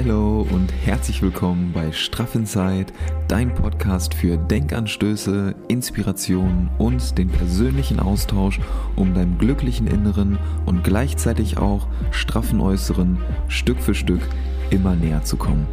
Hallo und herzlich willkommen bei Straff Inside, dein Podcast für Denkanstöße, Inspiration und den persönlichen Austausch, um deinem glücklichen Inneren und gleichzeitig auch straffen Äußeren Stück für Stück immer näher zu kommen.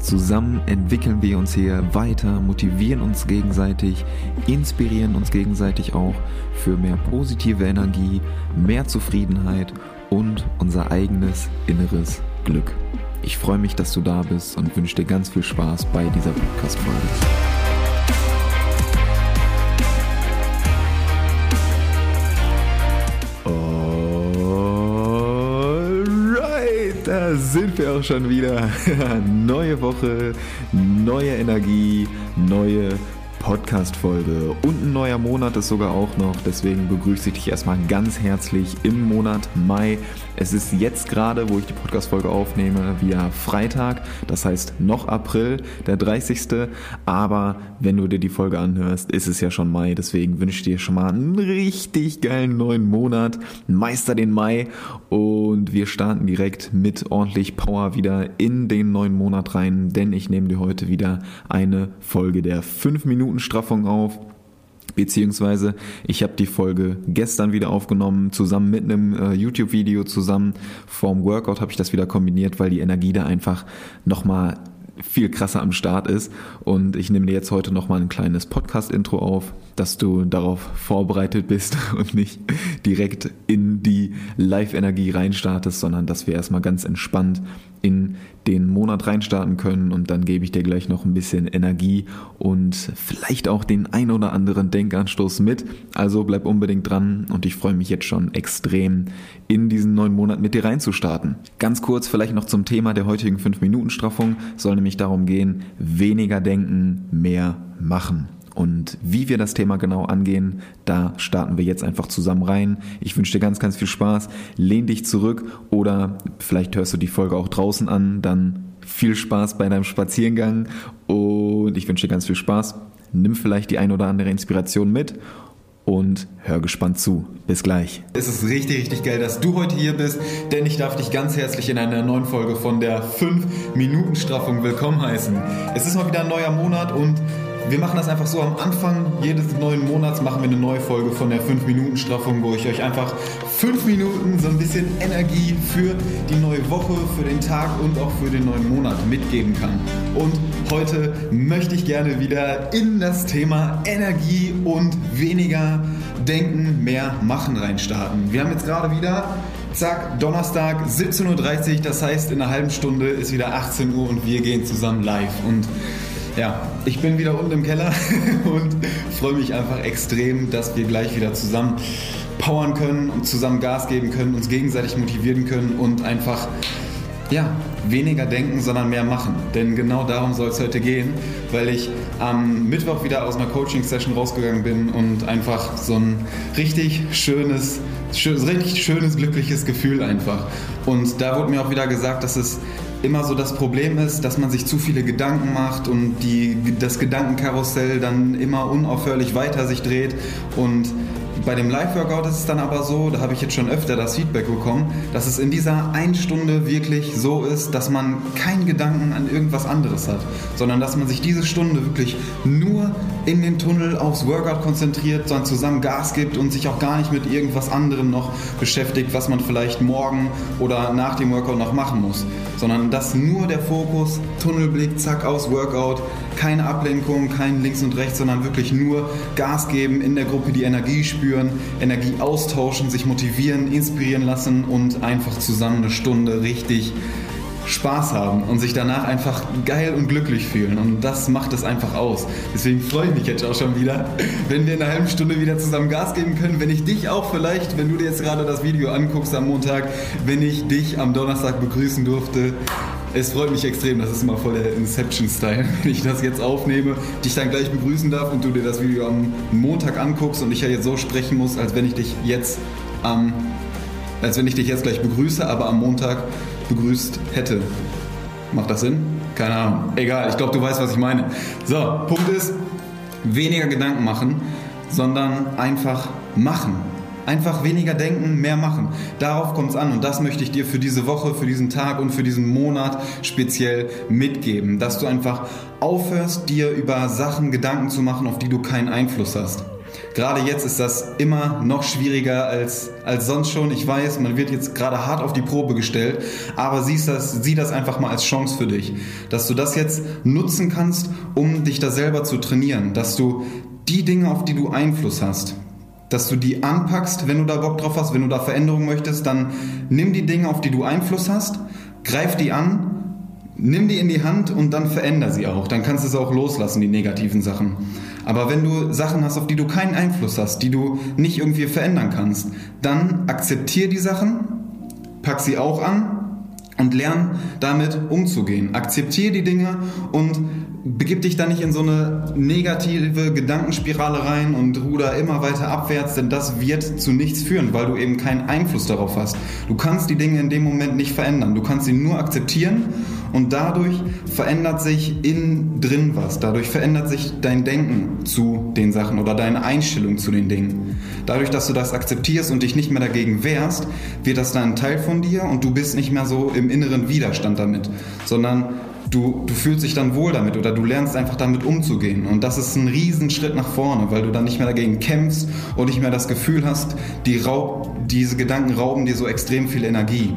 Zusammen entwickeln wir uns hier weiter, motivieren uns gegenseitig, inspirieren uns gegenseitig auch für mehr positive Energie, mehr Zufriedenheit und unser eigenes inneres Glück. Ich freue mich, dass du da bist und wünsche dir ganz viel Spaß bei dieser Podcast-Folge. Alright, da sind wir auch schon wieder. neue Woche, neue Energie, neue Podcast-Folge. Und ein neuer Monat ist sogar auch noch. Deswegen begrüße ich dich erstmal ganz herzlich im Monat Mai. Es ist jetzt gerade, wo ich die Podcast-Folge aufnehme, via Freitag. Das heißt noch April, der 30. Aber wenn du dir die Folge anhörst, ist es ja schon Mai. Deswegen wünsche ich dir schon mal einen richtig geilen neuen Monat. Meister den Mai. Und wir starten direkt mit ordentlich Power wieder in den neuen Monat rein. Denn ich nehme dir heute wieder eine Folge der 5 Minuten Straffung auf. Beziehungsweise ich habe die Folge gestern wieder aufgenommen, zusammen mit einem äh, YouTube-Video, zusammen vorm Workout habe ich das wieder kombiniert, weil die Energie da einfach nochmal viel krasser am Start ist. Und ich nehme dir jetzt heute nochmal ein kleines Podcast-Intro auf, dass du darauf vorbereitet bist und nicht direkt in die Live-Energie reinstartest, sondern dass wir erstmal ganz entspannt in den Monat reinstarten können und dann gebe ich dir gleich noch ein bisschen Energie und vielleicht auch den ein oder anderen Denkanstoß mit. Also bleib unbedingt dran und ich freue mich jetzt schon extrem in diesen neuen Monat mit dir reinzustarten. Ganz kurz vielleicht noch zum Thema der heutigen 5-Minuten-Straffung soll nämlich darum gehen, weniger denken, mehr machen. Und wie wir das Thema genau angehen, da starten wir jetzt einfach zusammen rein. Ich wünsche dir ganz, ganz viel Spaß. Lehn dich zurück oder vielleicht hörst du die Folge auch draußen an. Dann viel Spaß bei deinem Spaziergang und ich wünsche dir ganz viel Spaß. Nimm vielleicht die ein oder andere Inspiration mit und hör gespannt zu. Bis gleich. Es ist richtig, richtig geil, dass du heute hier bist, denn ich darf dich ganz herzlich in einer neuen Folge von der 5-Minuten-Straffung willkommen heißen. Es ist mal wieder ein neuer Monat und wir machen das einfach so am Anfang jedes neuen Monats machen wir eine neue Folge von der 5-Minuten-Straffung, wo ich euch einfach 5 Minuten so ein bisschen Energie für die neue Woche, für den Tag und auch für den neuen Monat mitgeben kann. Und heute möchte ich gerne wieder in das Thema Energie und weniger denken, mehr machen reinstarten. Wir haben jetzt gerade wieder Zack, Donnerstag 17.30 Uhr, das heißt in einer halben Stunde ist wieder 18 Uhr und wir gehen zusammen live. Und ja, ich bin wieder unten im Keller und freue mich einfach extrem, dass wir gleich wieder zusammen powern können und zusammen Gas geben können, uns gegenseitig motivieren können und einfach ja, weniger denken, sondern mehr machen. Denn genau darum soll es heute gehen, weil ich am Mittwoch wieder aus einer Coaching-Session rausgegangen bin und einfach so ein richtig schönes, schön, richtig schönes, glückliches Gefühl einfach. Und da wurde mir auch wieder gesagt, dass es immer so das Problem ist, dass man sich zu viele Gedanken macht und die, das Gedankenkarussell dann immer unaufhörlich weiter sich dreht. Und bei dem Live-Workout ist es dann aber so, da habe ich jetzt schon öfter das Feedback bekommen, dass es in dieser einen Stunde wirklich so ist, dass man keinen Gedanken an irgendwas anderes hat, sondern dass man sich diese Stunde wirklich nur in den Tunnel aufs Workout konzentriert, sondern zusammen Gas gibt und sich auch gar nicht mit irgendwas anderem noch beschäftigt, was man vielleicht morgen oder nach dem Workout noch machen muss, sondern dass nur der Fokus, Tunnelblick, zack, aus Workout, keine Ablenkung, kein links und rechts, sondern wirklich nur Gas geben, in der Gruppe die Energie spüren, Energie austauschen, sich motivieren, inspirieren lassen und einfach zusammen eine Stunde richtig Spaß haben und sich danach einfach geil und glücklich fühlen. Und das macht es einfach aus. Deswegen freue ich mich jetzt auch schon wieder, wenn wir in einer halben Stunde wieder zusammen Gas geben können. Wenn ich dich auch vielleicht, wenn du dir jetzt gerade das Video anguckst am Montag, wenn ich dich am Donnerstag begrüßen durfte es freut mich extrem, das ist immer voll der Inception-Style, wenn ich das jetzt aufnehme, dich dann gleich begrüßen darf und du dir das Video am Montag anguckst und ich ja jetzt so sprechen muss, als wenn ich dich jetzt am, als wenn ich dich jetzt gleich begrüße, aber am Montag begrüßt hätte. Macht das Sinn? Keine Ahnung. Egal, ich glaube, du weißt, was ich meine. So, Punkt ist, weniger Gedanken machen, sondern einfach machen. Einfach weniger denken, mehr machen. Darauf kommt es an und das möchte ich dir für diese Woche, für diesen Tag und für diesen Monat speziell mitgeben, dass du einfach aufhörst, dir über Sachen Gedanken zu machen, auf die du keinen Einfluss hast. Gerade jetzt ist das immer noch schwieriger als, als sonst schon. Ich weiß, man wird jetzt gerade hart auf die Probe gestellt, aber siehst das, sieh das einfach mal als Chance für dich, dass du das jetzt nutzen kannst, um dich da selber zu trainieren, dass du die Dinge, auf die du Einfluss hast, dass du die anpackst, wenn du da Bock drauf hast, wenn du da Veränderungen möchtest, dann nimm die Dinge, auf die du Einfluss hast, greif die an, nimm die in die Hand und dann veränder sie auch. Dann kannst du es auch loslassen, die negativen Sachen. Aber wenn du Sachen hast, auf die du keinen Einfluss hast, die du nicht irgendwie verändern kannst, dann akzeptier die Sachen, pack sie auch an und lern damit umzugehen. Akzeptier die Dinge und begib dich da nicht in so eine negative Gedankenspirale rein und ruder immer weiter abwärts, denn das wird zu nichts führen, weil du eben keinen Einfluss darauf hast. Du kannst die Dinge in dem Moment nicht verändern. Du kannst sie nur akzeptieren und dadurch verändert sich innen drin was. Dadurch verändert sich dein Denken zu den Sachen oder deine Einstellung zu den Dingen. Dadurch, dass du das akzeptierst und dich nicht mehr dagegen wehrst, wird das dann ein Teil von dir und du bist nicht mehr so im inneren Widerstand damit, sondern du, du fühlst dich dann wohl damit oder du lernst einfach damit umzugehen. Und das ist ein Riesenschritt nach vorne, weil du dann nicht mehr dagegen kämpfst und nicht mehr das Gefühl hast, die Raub, diese Gedanken rauben dir so extrem viel Energie.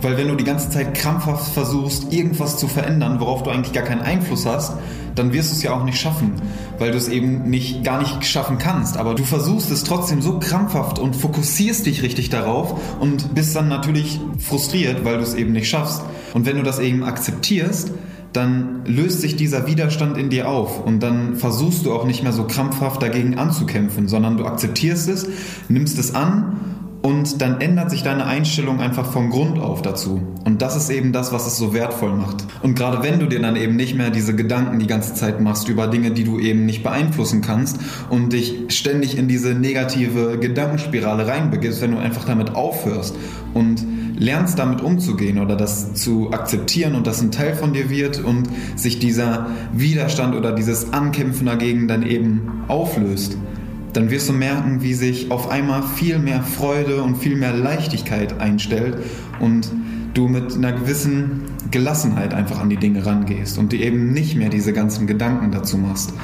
Weil wenn du die ganze Zeit krampfhaft versuchst, irgendwas zu verändern, worauf du eigentlich gar keinen Einfluss hast, dann wirst du es ja auch nicht schaffen, weil du es eben nicht, gar nicht schaffen kannst. Aber du versuchst es trotzdem so krampfhaft und fokussierst dich richtig darauf und bist dann natürlich frustriert, weil du es eben nicht schaffst. Und wenn du das eben akzeptierst, dann löst sich dieser Widerstand in dir auf und dann versuchst du auch nicht mehr so krampfhaft dagegen anzukämpfen, sondern du akzeptierst es, nimmst es an und dann ändert sich deine Einstellung einfach vom Grund auf dazu. Und das ist eben das, was es so wertvoll macht. Und gerade wenn du dir dann eben nicht mehr diese Gedanken die ganze Zeit machst über Dinge, die du eben nicht beeinflussen kannst und dich ständig in diese negative Gedankenspirale reinbegibst, wenn du einfach damit aufhörst und lernst damit umzugehen oder das zu akzeptieren und das ein Teil von dir wird und sich dieser Widerstand oder dieses Ankämpfen dagegen dann eben auflöst, dann wirst du merken, wie sich auf einmal viel mehr Freude und viel mehr Leichtigkeit einstellt und du mit einer gewissen Gelassenheit einfach an die Dinge rangehst und dir eben nicht mehr diese ganzen Gedanken dazu machst.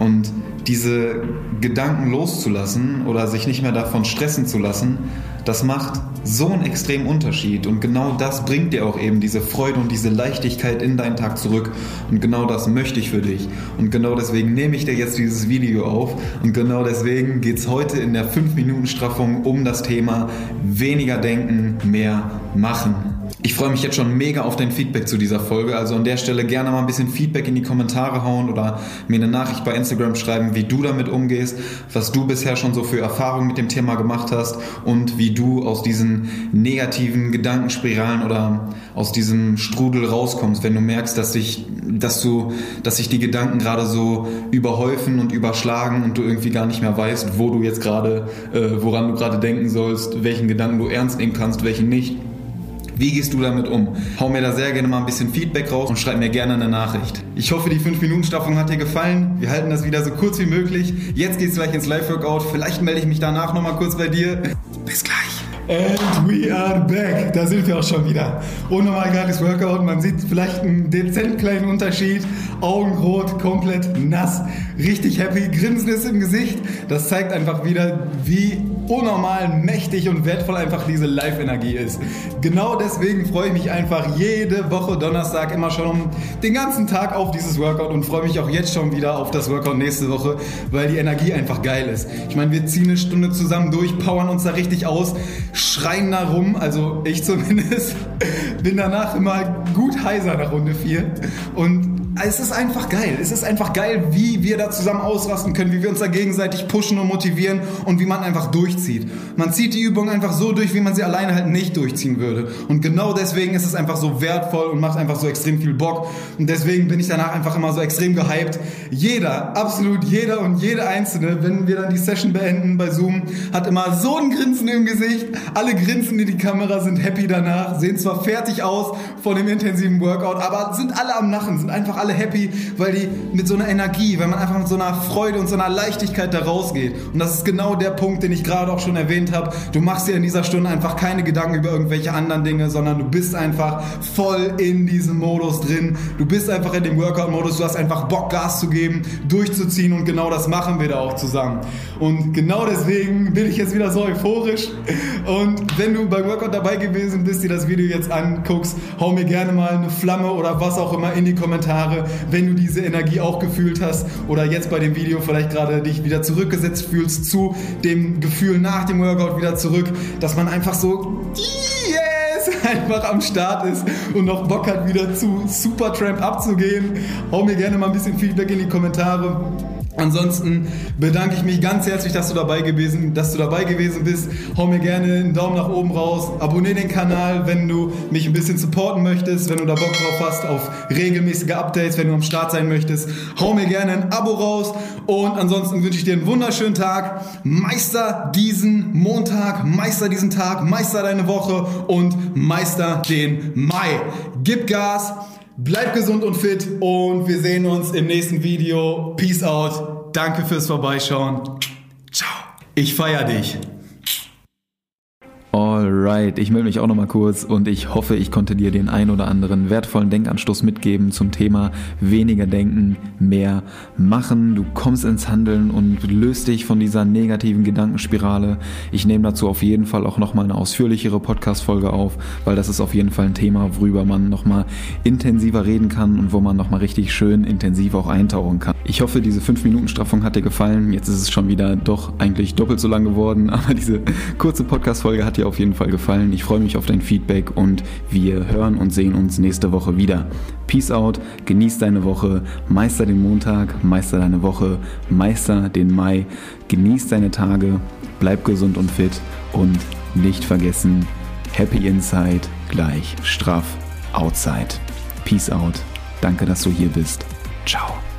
Und diese Gedanken loszulassen oder sich nicht mehr davon stressen zu lassen, das macht so einen extremen Unterschied. Und genau das bringt dir auch eben diese Freude und diese Leichtigkeit in deinen Tag zurück. Und genau das möchte ich für dich. Und genau deswegen nehme ich dir jetzt dieses Video auf. Und genau deswegen geht es heute in der 5-Minuten-Straffung um das Thema weniger denken, mehr machen. Ich freue mich jetzt schon mega auf dein Feedback zu dieser Folge. Also an der Stelle gerne mal ein bisschen Feedback in die Kommentare hauen oder mir eine Nachricht bei Instagram schreiben, wie du damit umgehst, was du bisher schon so für Erfahrungen mit dem Thema gemacht hast und wie du aus diesen negativen Gedankenspiralen oder aus diesem Strudel rauskommst, wenn du merkst, dass sich, dass du, dass sich die Gedanken gerade so überhäufen und überschlagen und du irgendwie gar nicht mehr weißt, wo du jetzt gerade, äh, woran du gerade denken sollst, welchen Gedanken du ernst nehmen kannst, welchen nicht. Wie gehst du damit um? Hau mir da sehr gerne mal ein bisschen Feedback raus und schreib mir gerne eine Nachricht. Ich hoffe, die 5-Minuten-Staffung hat dir gefallen. Wir halten das wieder so kurz wie möglich. Jetzt geht's gleich ins Live-Workout. Vielleicht melde ich mich danach nochmal kurz bei dir. Bis gleich. And we are back. Da sind wir auch schon wieder. Unnormal geiles Workout. Man sieht vielleicht einen dezent kleinen Unterschied. Augenrot, komplett nass. Richtig happy. Grinsen ist im Gesicht. Das zeigt einfach wieder, wie unnormal mächtig und wertvoll einfach diese Live-Energie ist. Genau deswegen freue ich mich einfach jede Woche Donnerstag immer schon den ganzen Tag auf dieses Workout und freue mich auch jetzt schon wieder auf das Workout nächste Woche, weil die Energie einfach geil ist. Ich meine, wir ziehen eine Stunde zusammen durch, powern uns da richtig aus, schreien da rum, also ich zumindest, bin danach immer gut heiser nach Runde 4 und es ist einfach geil. Es ist einfach geil, wie wir da zusammen ausrasten können, wie wir uns da gegenseitig pushen und motivieren und wie man einfach durchzieht. Man zieht die Übung einfach so durch, wie man sie alleine halt nicht durchziehen würde. Und genau deswegen ist es einfach so wertvoll und macht einfach so extrem viel Bock. Und deswegen bin ich danach einfach immer so extrem gehypt. Jeder, absolut jeder und jede Einzelne, wenn wir dann die Session beenden bei Zoom, hat immer so ein Grinsen im Gesicht. Alle grinsen in die Kamera, sind happy danach, sehen zwar fertig aus von dem intensiven Workout, aber sind alle am Lachen, sind einfach alle happy, weil die mit so einer Energie, weil man einfach mit so einer Freude und so einer Leichtigkeit da rausgeht. Und das ist genau der Punkt, den ich gerade auch schon erwähnt habe. Du machst dir in dieser Stunde einfach keine Gedanken über irgendwelche anderen Dinge, sondern du bist einfach voll in diesem Modus drin. Du bist einfach in dem Workout-Modus, du hast einfach Bock, Gas zu geben, durchzuziehen und genau das machen wir da auch zusammen. Und genau deswegen bin ich jetzt wieder so euphorisch. Und wenn du beim Workout dabei gewesen bist, dir das Video jetzt anguckst, hau mir gerne mal eine Flamme oder was auch immer in die Kommentare, wenn du diese Energie auch gefühlt hast oder jetzt bei dem Video vielleicht gerade dich wieder zurückgesetzt fühlst zu dem Gefühl nach dem Workout wieder zurück, dass man einfach so yes, einfach am Start ist und noch Bock hat wieder zu Supertramp abzugehen. Hau mir gerne mal ein bisschen Feedback in die Kommentare. Ansonsten bedanke ich mich ganz herzlich, dass du dabei gewesen, dass du dabei gewesen bist. Hau mir gerne einen Daumen nach oben raus. Abonniere den Kanal, wenn du mich ein bisschen supporten möchtest, wenn du da Bock drauf hast auf regelmäßige Updates, wenn du am Start sein möchtest. Hau mir gerne ein Abo raus und ansonsten wünsche ich dir einen wunderschönen Tag. Meister diesen Montag, meister diesen Tag, meister deine Woche und meister den Mai. Gib Gas. Bleib gesund und fit und wir sehen uns im nächsten Video. Peace out. Danke fürs Vorbeischauen. Ciao. Ich feier dich. Alright, ich melde mich auch nochmal kurz und ich hoffe, ich konnte dir den ein oder anderen wertvollen Denkanstoß mitgeben zum Thema weniger denken, mehr machen. Du kommst ins Handeln und löst dich von dieser negativen Gedankenspirale. Ich nehme dazu auf jeden Fall auch nochmal eine ausführlichere Podcast-Folge auf, weil das ist auf jeden Fall ein Thema, worüber man nochmal intensiver reden kann und wo man nochmal richtig schön intensiv auch eintauchen kann. Ich hoffe, diese 5-Minuten-Straffung hat dir gefallen. Jetzt ist es schon wieder doch eigentlich doppelt so lang geworden, aber diese kurze Podcast-Folge hat dir auf jeden Fall gefallen. Ich freue mich auf dein Feedback und wir hören und sehen uns nächste Woche wieder. Peace out, genieß deine Woche, meister den Montag, meister deine Woche, meister den Mai, genieß deine Tage, bleib gesund und fit und nicht vergessen, Happy Inside gleich straff Outside. Peace out. Danke, dass du hier bist. Ciao.